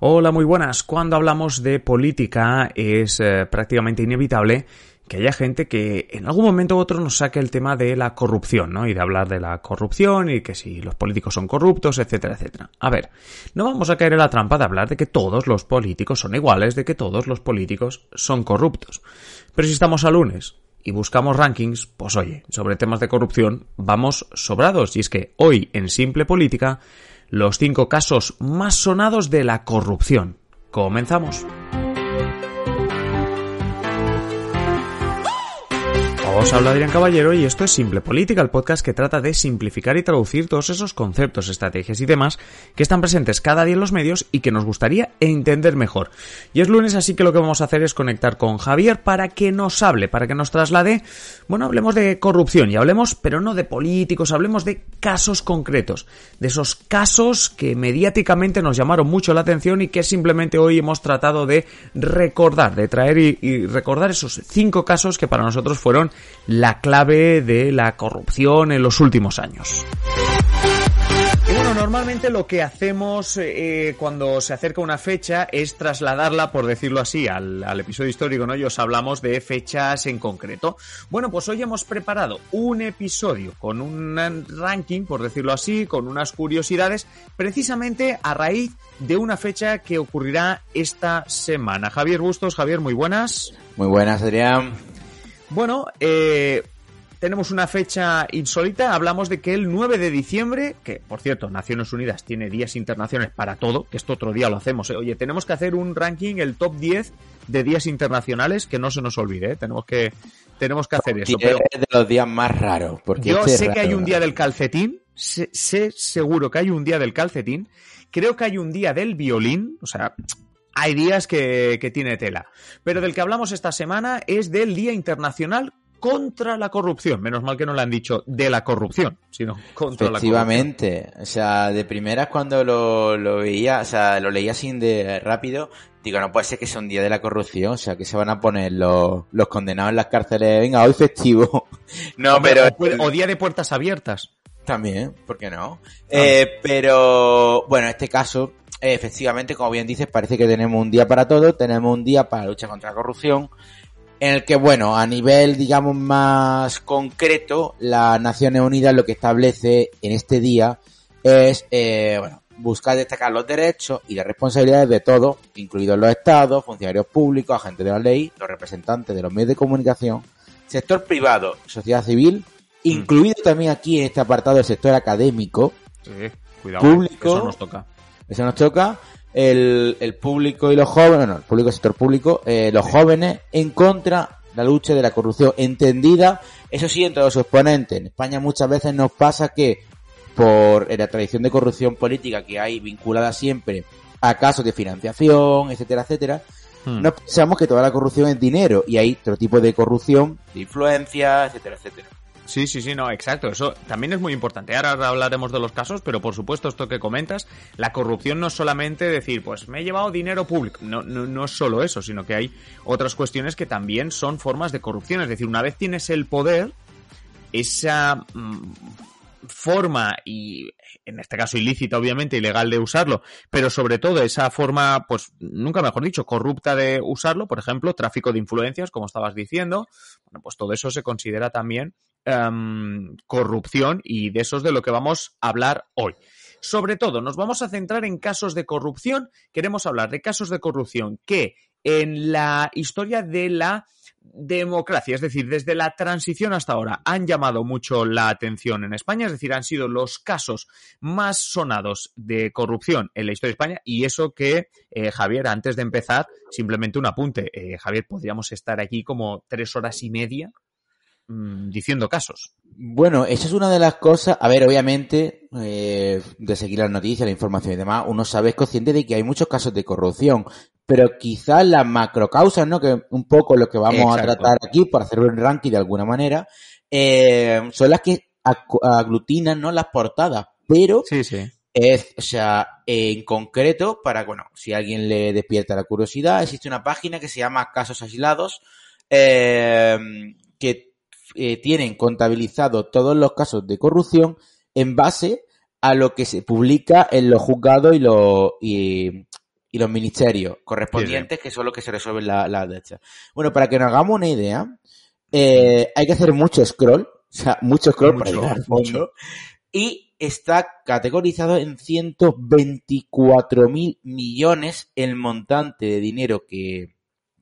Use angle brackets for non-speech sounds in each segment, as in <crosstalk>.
Hola, muy buenas. Cuando hablamos de política es eh, prácticamente inevitable que haya gente que en algún momento u otro nos saque el tema de la corrupción, ¿no? Y de hablar de la corrupción y que si los políticos son corruptos, etcétera, etcétera. A ver, no vamos a caer en la trampa de hablar de que todos los políticos son iguales, de que todos los políticos son corruptos. Pero si estamos a lunes y buscamos rankings, pues oye, sobre temas de corrupción vamos sobrados. Y es que hoy en Simple Política los cinco casos más sonados de la corrupción. Comenzamos. Os habla Adrián Caballero y esto es Simple Política, el podcast que trata de simplificar y traducir todos esos conceptos, estrategias y demás que están presentes cada día en los medios y que nos gustaría entender mejor. Y es lunes, así que lo que vamos a hacer es conectar con Javier para que nos hable, para que nos traslade, bueno, hablemos de corrupción y hablemos, pero no de políticos, hablemos de casos concretos, de esos casos que mediáticamente nos llamaron mucho la atención y que simplemente hoy hemos tratado de recordar, de traer y recordar esos cinco casos que para nosotros fueron la clave de la corrupción en los últimos años. Y bueno, normalmente lo que hacemos eh, cuando se acerca una fecha es trasladarla, por decirlo así, al, al, episodio histórico, ¿no? Y os hablamos de fechas en concreto. Bueno, pues hoy hemos preparado un episodio con un ranking, por decirlo así, con unas curiosidades, precisamente a raíz de una fecha que ocurrirá esta semana. Javier Bustos, Javier, muy buenas. Muy buenas, Adrián. Bueno, eh, tenemos una fecha insólita. Hablamos de que el 9 de diciembre, que por cierto, Naciones Unidas tiene días internacionales para todo, que esto otro día lo hacemos. ¿eh? Oye, tenemos que hacer un ranking, el top 10 de días internacionales, que no se nos olvide. ¿eh? Tenemos que tenemos que hacer eso. Pero es de los días más raros. Porque yo este sé que hay un día del calcetín. Sé, sé seguro que hay un día del calcetín. Creo que hay un día del violín. O sea, hay días que, que, tiene tela. Pero del que hablamos esta semana es del Día Internacional contra la corrupción. Menos mal que no le han dicho de la corrupción, sino contra la corrupción. Efectivamente. O sea, de primeras cuando lo, lo, veía, o sea, lo leía así de rápido, digo, no puede ser que sea un día de la corrupción, o sea, que se van a poner los, los condenados en las cárceles, venga, hoy festivo. <laughs> no, pero... O, día de puertas abiertas. También, ¿por qué no? Eh, pero, bueno, en este caso, efectivamente, como bien dices, parece que tenemos un día para todo, tenemos un día para la lucha contra la corrupción, en el que, bueno, a nivel, digamos, más concreto, las Naciones Unidas lo que establece en este día es, eh, bueno, buscar destacar los derechos y las responsabilidades de todos, incluidos los estados, funcionarios públicos, agentes de la ley, los representantes de los medios de comunicación, sector privado, sociedad civil, incluido mm. también aquí en este apartado el sector académico, sí, cuidado, público, eso nos toca. Eso nos toca, el, el público y los jóvenes, bueno, el público, el sector público, eh, los jóvenes en contra de la lucha de la corrupción entendida, eso sí, en todos sus exponentes. En España muchas veces nos pasa que por la tradición de corrupción política que hay vinculada siempre a casos de financiación, etcétera, etcétera, hmm. no pensamos que toda la corrupción es dinero y hay otro tipo de corrupción, de influencia, etcétera, etcétera. Sí, sí, sí, no, exacto. Eso también es muy importante. Ahora hablaremos de los casos, pero por supuesto esto que comentas, la corrupción no es solamente decir, pues me he llevado dinero público. No, no, no es solo eso, sino que hay otras cuestiones que también son formas de corrupción. Es decir, una vez tienes el poder, esa mmm, forma y en este caso ilícita obviamente ilegal de usarlo pero sobre todo esa forma pues nunca mejor dicho corrupta de usarlo por ejemplo tráfico de influencias como estabas diciendo bueno pues todo eso se considera también um, corrupción y de eso es de lo que vamos a hablar hoy. Sobre todo nos vamos a centrar en casos de corrupción. Queremos hablar de casos de corrupción que en la historia de la democracia, es decir, desde la transición hasta ahora, han llamado mucho la atención en España, es decir, han sido los casos más sonados de corrupción en la historia de España. Y eso que, eh, Javier, antes de empezar, simplemente un apunte. Eh, Javier, podríamos estar aquí como tres horas y media mm, diciendo casos. Bueno, eso es una de las cosas. A ver, obviamente, eh, de seguir las noticias, la información y demás, uno sabe, es consciente de que hay muchos casos de corrupción. Pero quizás las macrocausas, ¿no? Que un poco lo que vamos a tratar aquí, por hacer un ranking de alguna manera, eh, son las que aglutinan, ¿no? Las portadas. Pero sí, sí. Es, o sea, en concreto, para, bueno, si alguien le despierta la curiosidad, existe una página que se llama Casos Aislados, eh, que eh, tienen contabilizado todos los casos de corrupción en base a lo que se publica en los juzgados y los, y, los ministerios correspondientes, que son los que se resuelven la, la derecha. Bueno, para que nos hagamos una idea, eh, hay que hacer mucho scroll, o sea, mucho scroll mucho, para mucho. Y está categorizado en 124 mil millones el montante de dinero que,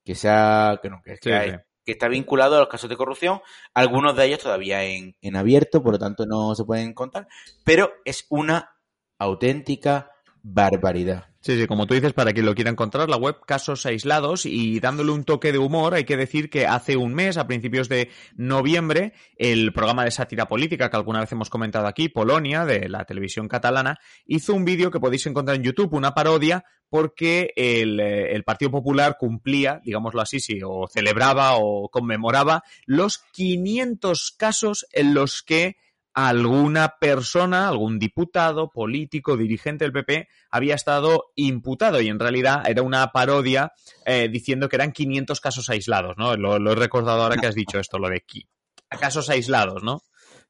que sea, que no, que, que, está vinculado a los casos de corrupción, algunos de ellos todavía en, en abierto, por lo tanto no se pueden contar, pero es una auténtica barbaridad. Sí, sí, como tú dices, para quien lo quiera encontrar, la web Casos Aislados y dándole un toque de humor, hay que decir que hace un mes, a principios de noviembre, el programa de sátira política que alguna vez hemos comentado aquí, Polonia, de la televisión catalana, hizo un vídeo que podéis encontrar en YouTube, una parodia, porque el, eh, el Partido Popular cumplía, digámoslo así, sí, o celebraba o conmemoraba los 500 casos en los que alguna persona, algún diputado, político, dirigente del PP, había estado imputado y en realidad era una parodia eh, diciendo que eran 500 casos aislados, ¿no? Lo, lo, he recordado ahora que has dicho esto, lo de casos aislados, ¿no?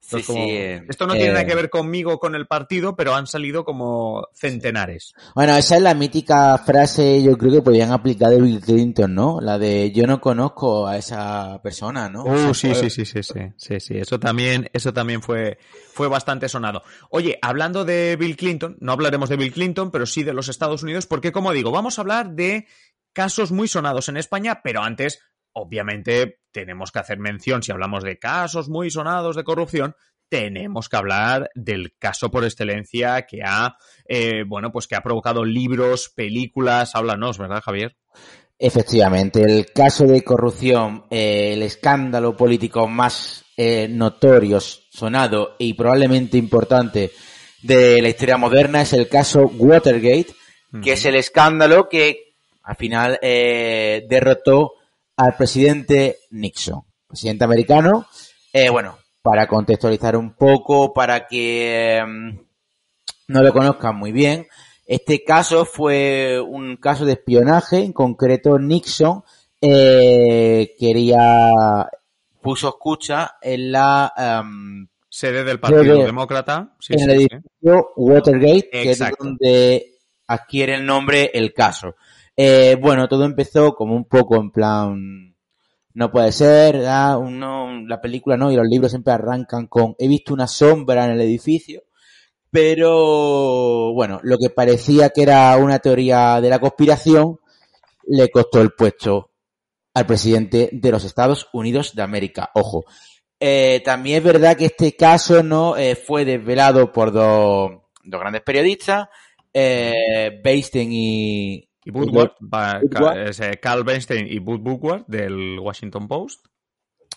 Sí, sí, esto no tiene nada que eh, ver conmigo con el partido, pero han salido como centenares. Bueno, esa es la mítica frase, yo creo que podían aplicar de Bill Clinton, ¿no? La de yo no conozco a esa persona, ¿no? Uh, sí, sí, sí, sí, sí, sí, sí, eso también, eso también fue, fue bastante sonado. Oye, hablando de Bill Clinton, no hablaremos de Bill Clinton, pero sí de los Estados Unidos, porque como digo, vamos a hablar de casos muy sonados en España, pero antes obviamente tenemos que hacer mención, si hablamos de casos muy sonados de corrupción, tenemos que hablar del caso por excelencia que ha, eh, bueno, pues que ha provocado libros, películas, háblanos, ¿verdad, Javier? Efectivamente, el caso de corrupción, eh, el escándalo político más eh, notorio, sonado y probablemente importante de la historia moderna es el caso Watergate, que es el escándalo que al final derrotó al presidente Nixon, presidente americano. Eh, bueno, para contextualizar un poco, para que em, no lo conozcan muy bien, este caso fue un caso de espionaje, en concreto Nixon eh, quería puso escucha en la em, sede del Partido Demócrata, en el edificio Watergate, que es donde adquiere el nombre el caso. Eh, bueno, todo empezó como un poco en plan, no puede ser, la película no, y los libros siempre arrancan con, he visto una sombra en el edificio, pero bueno, lo que parecía que era una teoría de la conspiración, le costó el puesto al presidente de los Estados Unidos de América. Ojo. Eh, también es verdad que este caso no eh, fue desvelado por dos, dos grandes periodistas, eh, y, y Woodward, eh, Carl Bernstein y Bud Woodward del Washington Post.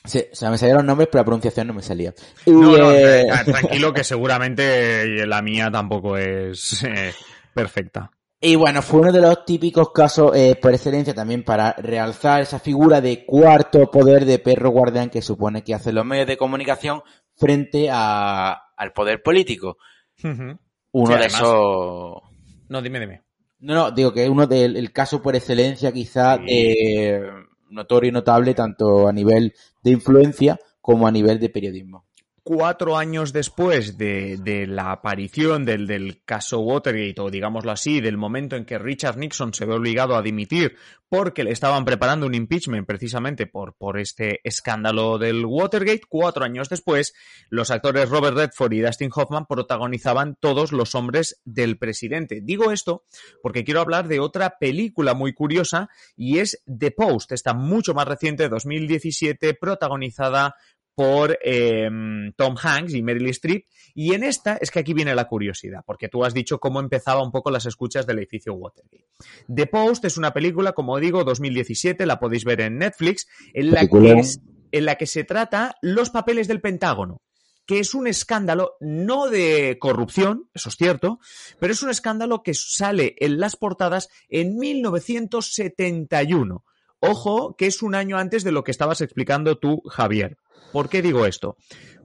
Sí, o sea, me salieron los nombres, pero la pronunciación no me salía. no, no, eh, <laughs> tranquilo que seguramente la mía tampoco es eh, perfecta. Y bueno, fue uno de los típicos casos por excelencia también para realzar esa figura de cuarto poder de perro guardián que supone que hacen los medios de comunicación frente a, al poder político. Uno de esos... No, dime, dime. No, no, digo que es uno del caso por excelencia quizá eh, notorio y notable tanto a nivel de influencia como a nivel de periodismo cuatro años después de, de la aparición del, caso Watergate, o digámoslo así, del momento en que Richard Nixon se ve obligado a dimitir porque le estaban preparando un impeachment precisamente por, por este escándalo del Watergate, cuatro años después, los actores Robert Redford y Dustin Hoffman protagonizaban todos los hombres del presidente. Digo esto porque quiero hablar de otra película muy curiosa y es The Post, esta mucho más reciente, 2017, protagonizada por eh, Tom Hanks y Meryl Streep. Y en esta es que aquí viene la curiosidad, porque tú has dicho cómo empezaba un poco las escuchas del edificio Watergate. The Post es una película, como digo, 2017, la podéis ver en Netflix, en la que en la que se trata los papeles del Pentágono que es un escándalo no de corrupción, eso es cierto, pero es un escándalo que sale en las portadas en 1971. Ojo, que es un año antes de lo que estabas explicando tú, Javier. ¿Por qué digo esto?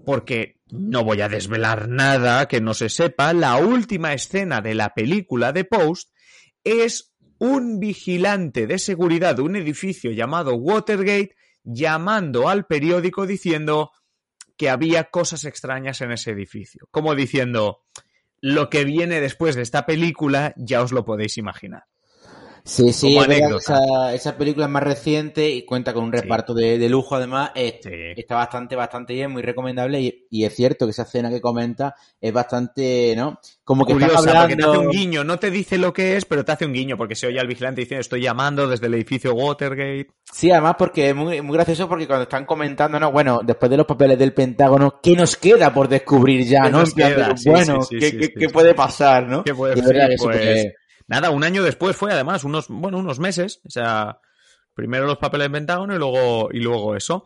Porque no voy a desvelar nada que no se sepa. La última escena de la película de Post es un vigilante de seguridad de un edificio llamado Watergate llamando al periódico diciendo que había cosas extrañas en ese edificio. Como diciendo, lo que viene después de esta película ya os lo podéis imaginar. Sí, sí, esa, esa, película es más reciente y cuenta con un reparto de, lujo, además. Está bastante, bastante bien, muy recomendable. Y, es cierto que esa escena que comenta es bastante, ¿no? Como que Curiosa, porque te hace un guiño, no te dice lo que es, pero te hace un guiño, porque se oye al vigilante diciendo estoy llamando desde el edificio Watergate. Sí, además porque es muy, muy gracioso porque cuando están comentando, ¿no? Bueno, después de los papeles del Pentágono, ¿qué nos queda por descubrir ya, no? bueno, ¿qué, puede pasar, no? ¿Qué puede ser? Nada, un año después fue además, unos, bueno, unos meses, o sea, primero los papeles de Pentágono y luego, y luego eso.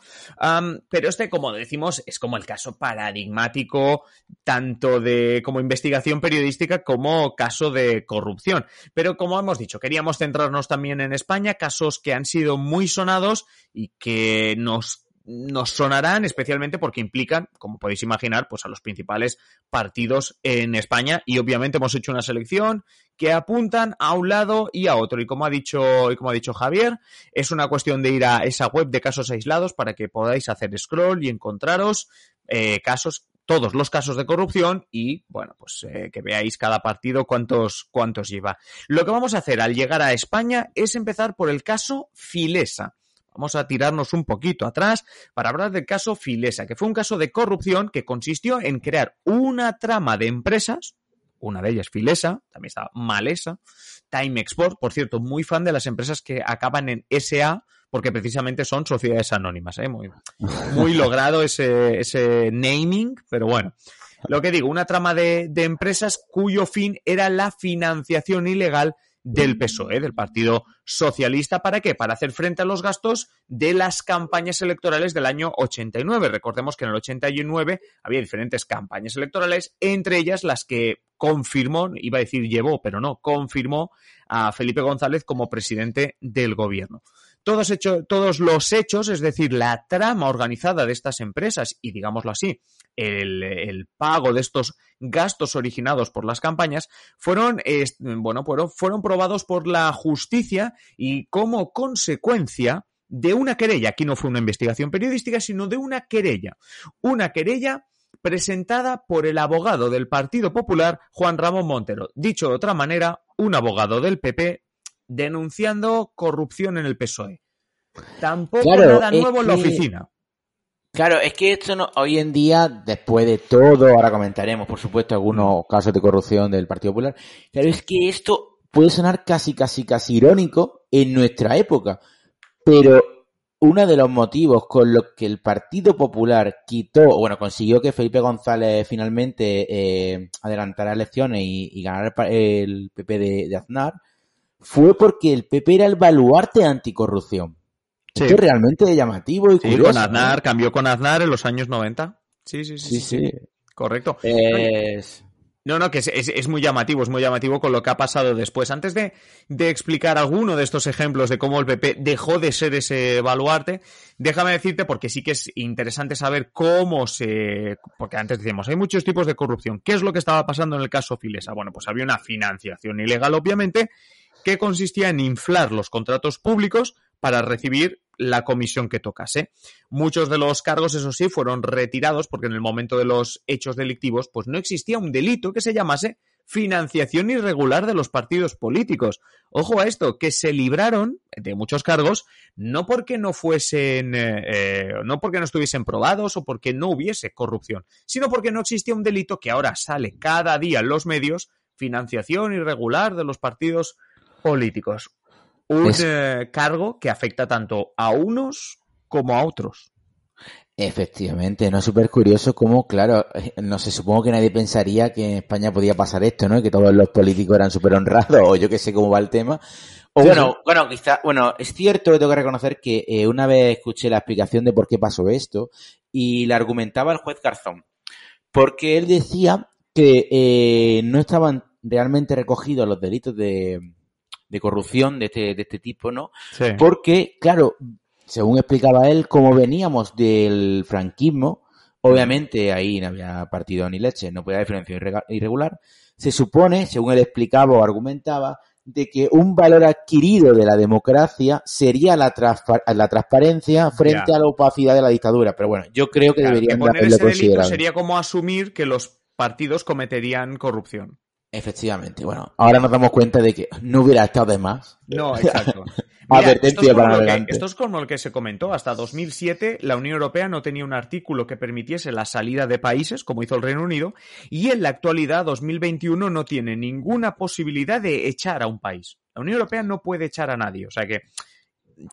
pero este, como decimos, es como el caso paradigmático tanto de como investigación periodística como caso de corrupción. Pero como hemos dicho, queríamos centrarnos también en España, casos que han sido muy sonados y que nos nos sonarán especialmente porque implican, como podéis imaginar, pues a los principales partidos en España y obviamente hemos hecho una selección que apuntan a un lado y a otro y como ha dicho y como ha dicho Javier, es una cuestión de ir a esa web de casos aislados para que podáis hacer scroll y encontraros eh, casos todos los casos de corrupción y, bueno, pues eh, que veáis cada partido cuántos, cuántos lleva. Lo que vamos a hacer al llegar a España es empezar por el caso Filesa. Vamos a tirarnos un poquito atrás para hablar del caso Filesa, que fue un caso de corrupción que consistió en crear una trama de empresas, una de ellas Filesa, también está Malesa, Time Export, por cierto, muy fan de las empresas que acaban en SA, porque precisamente son sociedades anónimas, ¿eh? muy, muy <laughs> logrado ese, ese naming, pero bueno. Lo que digo, una trama de, de empresas cuyo fin era la financiación ilegal del PSOE, del Partido Socialista. ¿Para qué? Para hacer frente a los gastos de las campañas electorales del año 89. Recordemos que en el 89 había diferentes campañas electorales, entre ellas las que confirmó, iba a decir llevó, pero no, confirmó a Felipe González como presidente del gobierno. Todos, todos los hechos, es decir, la trama organizada de estas empresas y, digámoslo así, el, pago de estos gastos originados por las campañas fueron, bueno, fueron, fueron probados por la justicia y como consecuencia de una querella, aquí no fue una investigación periodística, sino de una querella, una querella presentada por el abogado del Partido Popular, Juan Ramón Montero. Dicho de otra manera, un abogado del PP denunciando corrupción en el PSOE. Tampoco nada nuevo en la oficina. Claro, es que esto no, hoy en día, después de todo, ahora comentaremos, por supuesto, algunos casos de corrupción del Partido Popular, pero es que esto puede sonar casi, casi, casi irónico en nuestra época, pero uno de los motivos con los que el Partido Popular quitó, bueno, consiguió que Felipe González finalmente eh, adelantara elecciones y, ganara el, PP de, Aznar, fue porque el PP era el baluarte anticorrupción. Esto es realmente llamativo y curioso. con Aznar, cambió con Aznar en los años 90. Sí, sí, sí. sí, Correcto. Es... No, no, que es, muy llamativo, es muy llamativo con lo que ha pasado después. Antes de, explicar alguno de estos ejemplos de cómo el PP dejó de ser ese baluarte, déjame decirte, porque sí que es interesante saber cómo se... Porque antes decíamos, hay muchos tipos de corrupción. ¿Qué es lo que estaba pasando en el caso Filesa? Bueno, pues había una financiación ilegal, obviamente, que consistía en inflar los contratos públicos para recibir la comisión que tocase. Muchos de los cargos, eso sí, fueron retirados porque en el momento de los hechos delictivos, pues no existía un delito que se llamase financiación irregular de los partidos políticos. Ojo a esto, que se libraron de muchos cargos no porque no fuesen, eh, eh, no porque no estuviesen probados o porque no hubiese corrupción, sino porque no existía un delito que ahora sale cada día en los medios, financiación irregular de los partidos políticos un eh, cargo que afecta tanto a unos como a otros. Efectivamente, no es súper curioso cómo, claro, no sé, supongo que nadie pensaría que en España podía pasar esto, ¿no? Que todos los políticos eran súper honrados, <laughs> o yo que sé cómo va el tema. O bueno, bueno, quizá, bueno, es cierto tengo que reconocer que eh, una vez escuché la explicación de por qué pasó esto y la argumentaba el juez Garzón. Porque él decía que eh, no estaban realmente recogidos los delitos de, de corrupción de este, de este tipo, ¿no? Sí. Porque, claro, según explicaba él, como veníamos del franquismo, obviamente ahí no había partido ni leche, no podía irrega- irregular, se supone, según él explicaba o argumentaba, de que un valor adquirido de la democracia sería la, transpa- la transparencia frente Ya. a la opacidad de la dictadura. Pero bueno, yo creo que Claro, que deberían de poner ese delito sería como asumir que los partidos cometerían corrupción. Efectivamente, bueno, ahora nos damos cuenta de que no hubiera estado de más. No, <laughs> exacto. Advertencia esto, es para que, esto es como lo que se comentó. Hasta 2007 la Unión Europea no tenía un artículo que permitiese la salida de países, como hizo el Reino Unido, y en la actualidad, 2021, no tiene ninguna posibilidad de echar a un país. La Unión Europea no puede echar a nadie. O sea que,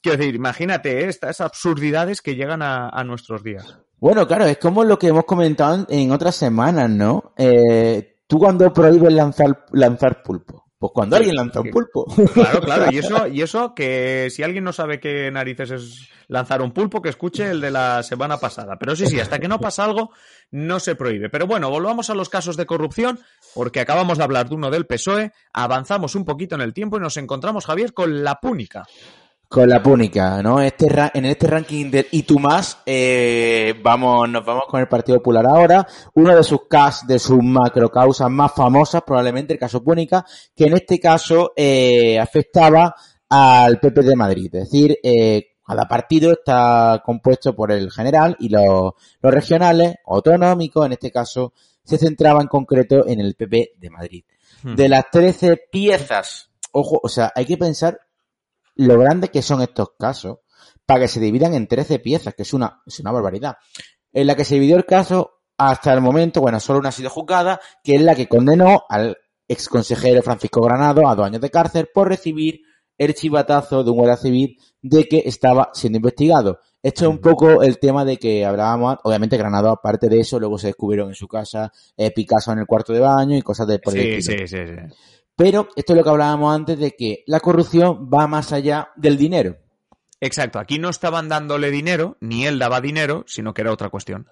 quiero decir, imagínate ¿eh? estas absurdidades que llegan a, a nuestros días. Bueno, claro, es como lo que hemos comentado en, en otras semanas, ¿no? Eh, ¿Tú cuando prohíbes lanzar, lanzar pulpo? Pues cuando alguien lanza un pulpo. Claro, claro. <laughs> Y eso, y eso que si alguien no sabe qué narices es lanzar un pulpo, que escuche el de la semana pasada. Pero sí, sí, hasta que no pasa algo, no se prohíbe. Pero bueno, volvamos a los casos de corrupción, porque acabamos de hablar de uno del PSOE, avanzamos un poquito en el tiempo y nos encontramos, Javier, con la púnica. Con la púnica, ¿no? Este ra- en este ranking del y tú más, eh, vamos, nos vamos con el Partido Popular ahora. Uno de sus cas, de sus macrocausas más famosas, probablemente el caso Púnica, que en este caso eh, afectaba al PP de Madrid. Es decir, eh, cada partido está compuesto por el general y los, los regionales, autonómicos, en este caso, se centraba en concreto en el PP de Madrid. De las 13 piezas, ojo, o sea, hay que pensar lo grande que son estos casos para que se dividan en 13 piezas, que es una, es una barbaridad. En la que se dividió el caso, hasta el momento, bueno, solo una ha sido juzgada, que es la que condenó al ex consejero Francisco Granado a dos años de cárcel por recibir el chivatazo de un guardia civil de que estaba siendo investigado. Esto es un poco el tema de que hablábamos, obviamente Granado, aparte de eso, luego se descubrieron en su casa eh, Picasso en el cuarto de baño y cosas de por Sí, sí, sí, sí. Pero esto es lo que hablábamos antes de que la corrupción va más allá del dinero. Exacto, aquí no estaban dándole dinero, ni él daba dinero, sino que era otra cuestión.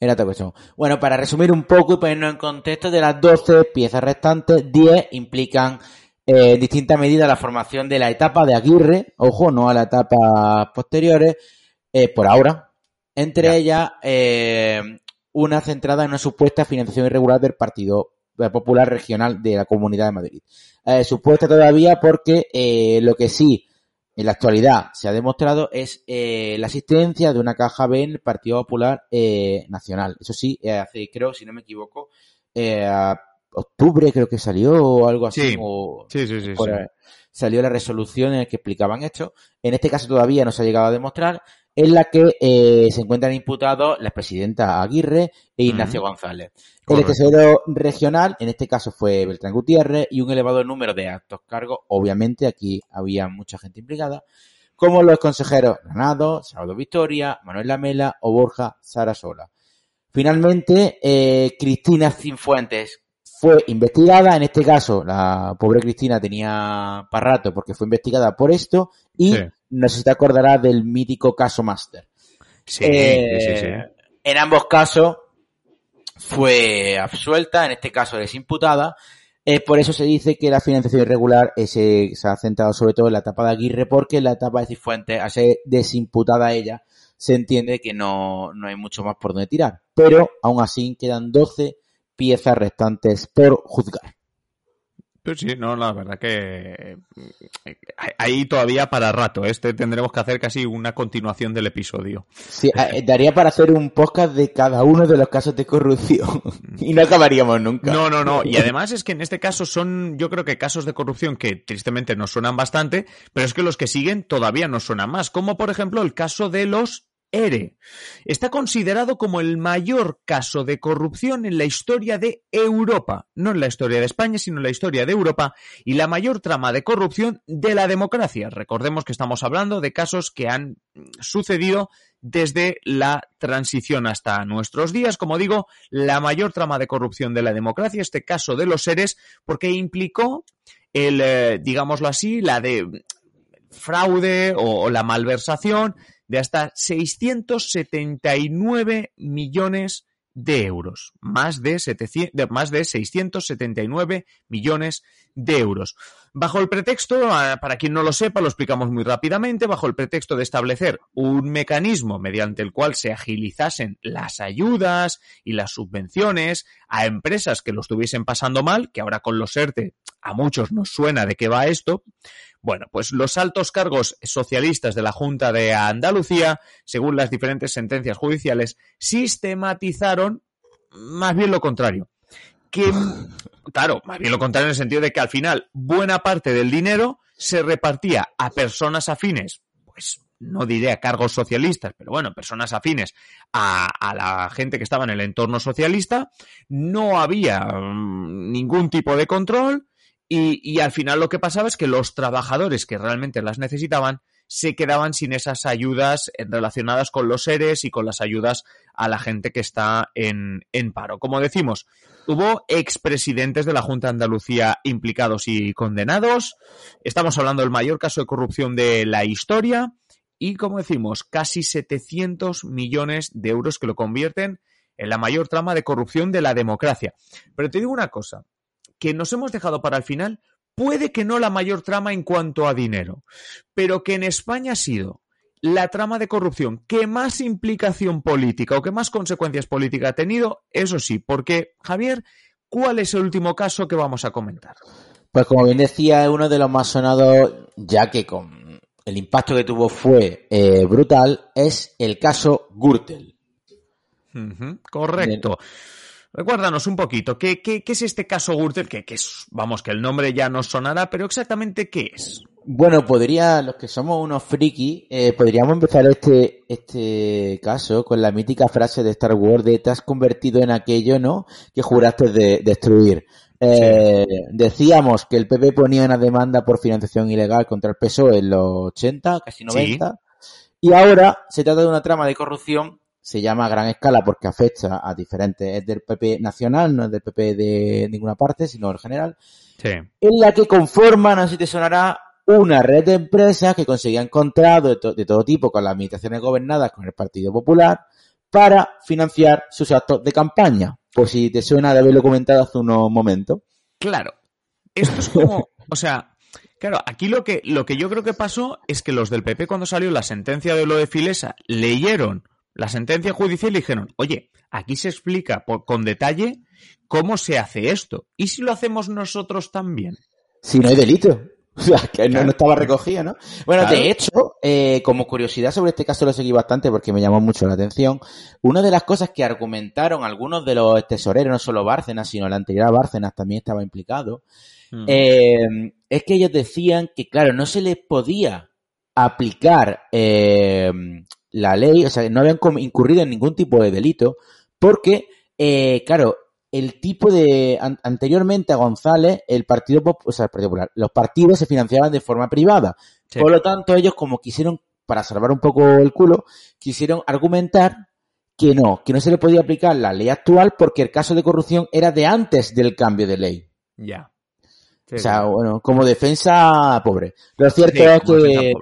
Era otra cuestión. Bueno, para resumir un poco y ponernos en contexto, de las 12 piezas restantes, 10 implican eh, en distinta medida la formación de la etapa de Aguirre, ojo, no a las etapas posteriores, eh, por ahora. Entre Ya. ellas, eh, una centrada en una supuesta financiación irregular del Partido Popular Regional de la Comunidad de Madrid. Eh, supuesta todavía porque eh, lo que sí en la actualidad se ha demostrado es eh, la asistencia de una caja B en el Partido Popular Nacional. Eso sí, hace, creo, si no me equivoco, a octubre creo que salió o algo así. Sí. o- Sí, sí, sí. por. Salió la resolución en la que explicaban esto. En este caso todavía no se ha llegado a demostrar, en la que eh, se encuentran imputados la presidenta Aguirre e Ignacio González. El tesorero regional, en este caso fue Beltrán Gutiérrez, y un elevado número de altos cargos. Obviamente aquí había mucha gente implicada, como los consejeros Granado, Salvador Victoria, Manuel Lamela o Borja Sarasola. Finalmente, eh, Cristina Cinfuentes fue investigada. En este caso, la pobre Cristina tenía para rato porque fue investigada por esto. Y Sí. No sé si te acordarás del mítico caso Master. Sí, Eh, sí, sí. En ambos casos fue absuelta, en este caso es imputada. Eh, por eso se dice que la financiación irregular eh, se, se ha centrado sobre todo en la etapa de Aguirre, porque en la etapa de Cifuentes, al ser desimputada ella, se entiende que no, no hay mucho más por donde tirar. Pero aún así quedan 12 piezas restantes por juzgar. Pues sí, no, la verdad que eh, ahí todavía para rato. Este tendremos que hacer casi una continuación del episodio. Sí, eh, daría para hacer un podcast de cada uno de los casos de corrupción <laughs> y no acabaríamos nunca. No, no, no. Y además es que en este caso son, yo creo que casos de corrupción que tristemente nos suenan bastante, pero es que los que siguen todavía nos suenan más. Como por ejemplo el caso de los ERE. Está considerado como el mayor caso de corrupción en la historia de Europa, no en la historia de España, sino en la historia de Europa, y la mayor trama de corrupción de la democracia. Recordemos que estamos hablando de casos que han sucedido desde la transición hasta nuestros días. Como digo, la mayor trama de corrupción de la democracia, este caso de los seres, porque implicó el, eh, digámoslo así, la de fraude o, la malversación de hasta 679 millones de euros, más de, 700, más de 679 millones de euros. Bajo el pretexto, ah, para quien no lo sepa, lo explicamos muy rápidamente, bajo el pretexto de establecer un mecanismo mediante el cual se agilizasen las ayudas y las subvenciones a empresas que lo estuviesen pasando mal, que ahora con los ERTE a muchos nos suena de qué va esto, bueno, pues los altos cargos socialistas de la Junta de Andalucía, según las diferentes sentencias judiciales, sistematizaron más bien lo contrario. Que, <laughs> claro, más bien lo contrario en el sentido de que al final buena parte del dinero se repartía a personas afines, pues no diré a cargos socialistas, pero bueno, personas afines a, a, la gente que estaba en el entorno socialista, no había mm, ningún tipo de control y, al final lo que pasaba es que los trabajadores que realmente las necesitaban se quedaban sin esas ayudas relacionadas con los seres y con las ayudas a la gente que está en, en paro. Como decimos, hubo expresidentes de la Junta de Andalucía implicados y condenados. Estamos hablando del mayor caso de corrupción de la historia y, como decimos, casi 700 millones de euros que lo convierten en la mayor trama de corrupción de la democracia. Pero te digo una cosa, que nos hemos dejado para el final, puede que no la mayor trama en cuanto a dinero, pero que en España ha sido la trama de corrupción que más implicación política o que más consecuencias políticas ha tenido, eso sí, porque Javier, ¿cuál es el último caso que vamos a comentar? Pues como bien decía, es uno de los más sonados, ya que con el impacto que tuvo fue eh, brutal, es el caso Gürtel. Uh -huh, correcto. Bien. Recuérdanos un poquito, ¿qué, qué, qué es este caso Gürtel? Que, que, es, vamos, que el nombre ya nos sonará, pero exactamente qué es. Bueno, podría, los que somos unos friki, eh, podríamos empezar este, este caso con la mítica frase de Star Wars de te has convertido en aquello, ¿no? Que juraste de destruir. Eh, sí. Decíamos que el PP ponía una demanda por financiación ilegal contra el PSOE en los 80, casi 90. Sí. Y ahora se trata de una trama de corrupción se llama a gran escala porque afecta a diferentes, es del PP nacional, no es del PP de ninguna parte, sino en general, sí. en la que conforman, si te sonará, una red de empresas que conseguían contratos de, to de todo tipo con las administraciones gobernadas con el Partido Popular para financiar sus actos de campaña. Por si te suena de haberlo comentado hace unos momentos. Claro. Esto es como, o sea, Claro, aquí lo que, lo que yo creo que pasó es que los del PP cuando salió la sentencia de lo de Filesa leyeron la sentencia judicial y dijeron, oye, aquí se explica por, con detalle cómo se hace esto. ¿Y si lo hacemos nosotros también? Si no hay delito. <laughs> O sea, que claro. no, estaba recogido, ¿no? Bueno, claro. de hecho, eh, como curiosidad sobre este caso lo seguí bastante porque me llamó mucho la atención. Una de las cosas que argumentaron algunos de los tesoreros, no solo Bárcenas, sino el anterior Bárcenas también estaba implicado, mm. eh, es que ellos decían que, claro, no se les podía aplicar eh, la ley, o sea, no habían incurrido en ningún tipo de delito, porque, eh, claro, el tipo de, an anteriormente a González, el Partido o sea, el Partido Popular, los partidos se financiaban de forma privada. Sí. Por lo tanto, ellos como quisieron, para salvar un poco el culo, quisieron argumentar que no, que no se le podía aplicar la ley actual porque el caso de corrupción era de antes del cambio de ley. Ya. Sí, o sea, sí. bueno, como defensa pobre. Lo cierto es que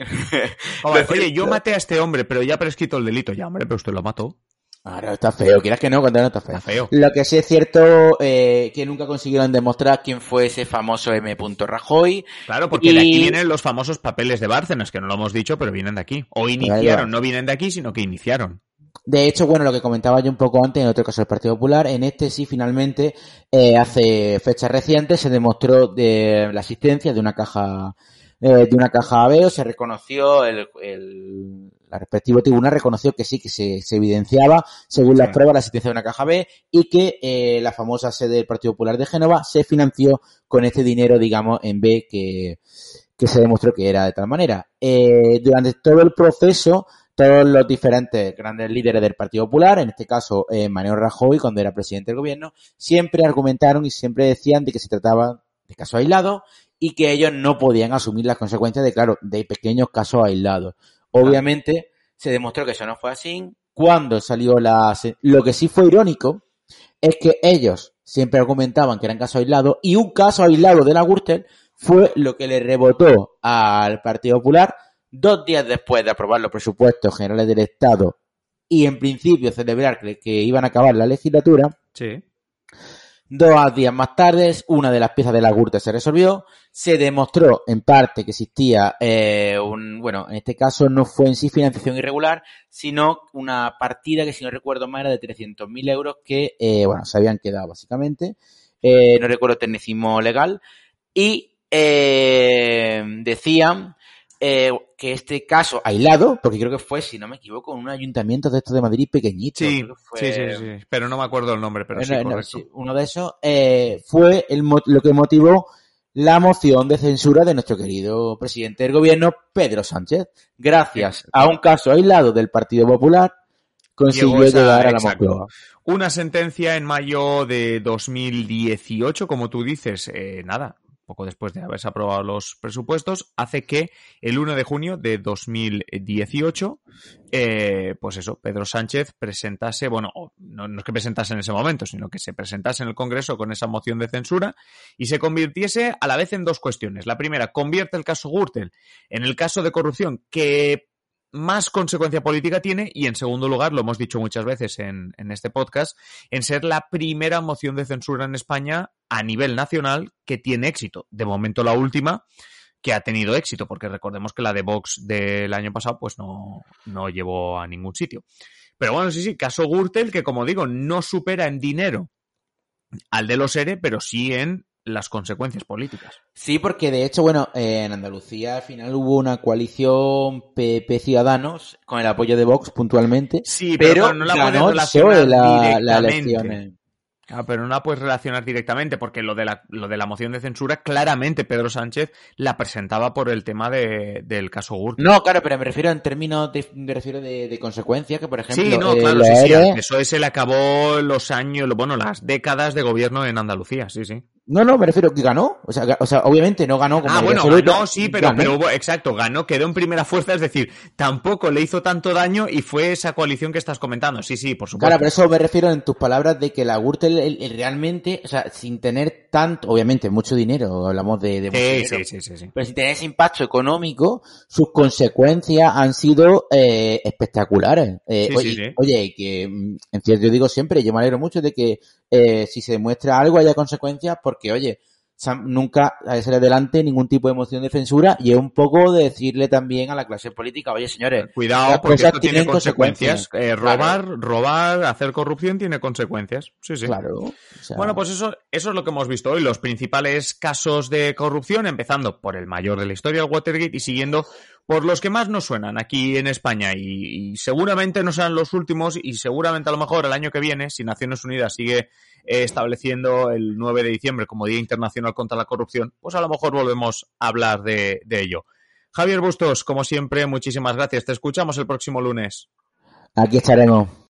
<laughs> Oye, oye, yo maté a este hombre, pero ya prescrito el delito. Ya, hombre, pero usted lo mató. Ahora está feo, quieras que no, cuando no está feo. Está feo. Lo que sí es cierto, eh, que nunca consiguieron demostrar quién fue ese famoso M. Rajoy. Claro, porque y... de aquí vienen los famosos papeles de Bárcenas, que no lo hemos dicho, pero vienen de aquí. O iniciaron, no vienen de aquí, sino que iniciaron. De hecho, bueno, lo que comentaba yo un poco antes, en otro caso del Partido Popular, en este sí finalmente, eh, hace fechas recientes, se demostró de la asistencia de una caja eh, de una caja AB, se reconoció, el, el, la respectiva tribunal reconoció que sí, que se, se evidenciaba, según las sí. pruebas, la existencia de una caja B y que eh, la famosa sede del Partido Popular de Génova se financió con este dinero, digamos, en B que, que se demostró que era de tal manera. Eh, durante todo el proceso, todos los diferentes grandes líderes del Partido Popular, en este caso eh, Manuel Rajoy, cuando era presidente del gobierno, siempre argumentaron y siempre decían de que se trataba de casos aislados y que ellos no podían asumir las consecuencias de, claro, de pequeños casos aislados. Obviamente se demostró que eso no fue así. Cuando salió la... Lo que sí fue irónico es que ellos siempre argumentaban que eran casos aislados y un caso aislado de la Gürtel fue lo que le rebotó al Partido Popular dos días después de aprobar los presupuestos generales del Estado y en principio celebrar que, iban a acabar la legislatura. Sí. Dos días más tarde, una de las piezas de la Gürtel se resolvió. Se demostró en parte que existía eh, un, bueno, en este caso no fue en sí financiación irregular, sino una partida que si no recuerdo mal era de 300.000 euros que, eh, bueno, se habían quedado básicamente. Eh, no recuerdo tecnicismo legal. Y eh, decían eh, que este caso aislado, porque creo que fue, si no me equivoco, un ayuntamiento de estos de Madrid pequeñito. Sí, sí, sí, pero no me acuerdo el nombre, pero sí, uno de esos eh, fue el, lo que motivó la moción de censura de nuestro querido presidente del gobierno, Pedro Sánchez. Gracias a un caso aislado del Partido Popular, consiguió llegar a la moción. Una sentencia en mayo de 2018, como tú dices, eh, nada, poco después de haberse aprobado los presupuestos, hace que el 1 de junio de 2018, eh, pues eso, Pedro Sánchez presentase, bueno, no, no, es que presentase en ese momento, sino que se presentase en el Congreso con esa moción de censura y se convirtiese a la vez en dos cuestiones. La primera, convierte el caso Gürtel en el caso de corrupción que más consecuencia política tiene y en segundo lugar, lo hemos dicho muchas veces en, este podcast, en ser la primera moción de censura en España a nivel nacional que tiene éxito. De momento la última que ha tenido éxito, porque recordemos que la de Vox del año pasado pues no, no llevó a ningún sitio. Pero bueno, sí, sí, caso Gürtel que como digo no supera en dinero al de los ERE, pero sí en las consecuencias políticas. Sí, porque de hecho, bueno, en Andalucía al final hubo una coalición PP Ciudadanos con el apoyo de Vox puntualmente. Sí, pero, no la ganó relacionar la, la elección. Ah, pero no la puedes relacionar directamente porque lo de, la, lo de la moción de censura, claramente Pedro Sánchez la presentaba por el tema de, del caso Gürtel. No, claro, pero me refiero en términos de, me refiero de, de consecuencias, que por ejemplo... Sí, no, claro, sí, sí, eso se le acabó los años, bueno, las décadas de gobierno en Andalucía, sí, sí. No, no, me refiero que ganó. O sea, o sea obviamente no ganó como Ah, bueno, ganó, sí, pero, pero hubo, exacto, ganó, quedó en primera fuerza, es decir, tampoco le hizo tanto daño y fue esa coalición que estás comentando. Sí, sí, por supuesto. Claro, pero eso me refiero en tus palabras de que la Gürtel realmente, o sea, sin tener tanto, obviamente, mucho dinero, hablamos de, de sí, sí, sí, sí, pero sin tener ese impacto económico, sus consecuencias han sido eh, espectaculares. Eh, oye, oye, que, mm, en cierto, yo digo siempre, yo me alegro mucho de que eh, si se demuestra algo haya consecuencias porque, oye, nunca sale adelante ningún tipo de moción de censura y es un poco de decirle también a la clase política, oye señores, cuidado porque esto tiene consecuencias. Eh, robar, robar, hacer corrupción tiene consecuencias. Sí, sí. Claro. Bueno, pues eso, eso es lo que hemos visto hoy, los principales casos de corrupción, empezando por el mayor de la historia, el Watergate, y siguiendo por los que más nos suenan aquí en España y, seguramente no serán los últimos y seguramente a lo mejor el año que viene, si Naciones Unidas sigue eh, estableciendo el 9 de diciembre como Día Internacional contra la Corrupción, pues a lo mejor volvemos a hablar de, de ello. Javier Bustos, como siempre, muchísimas gracias. Te escuchamos el próximo lunes. Aquí estaremos.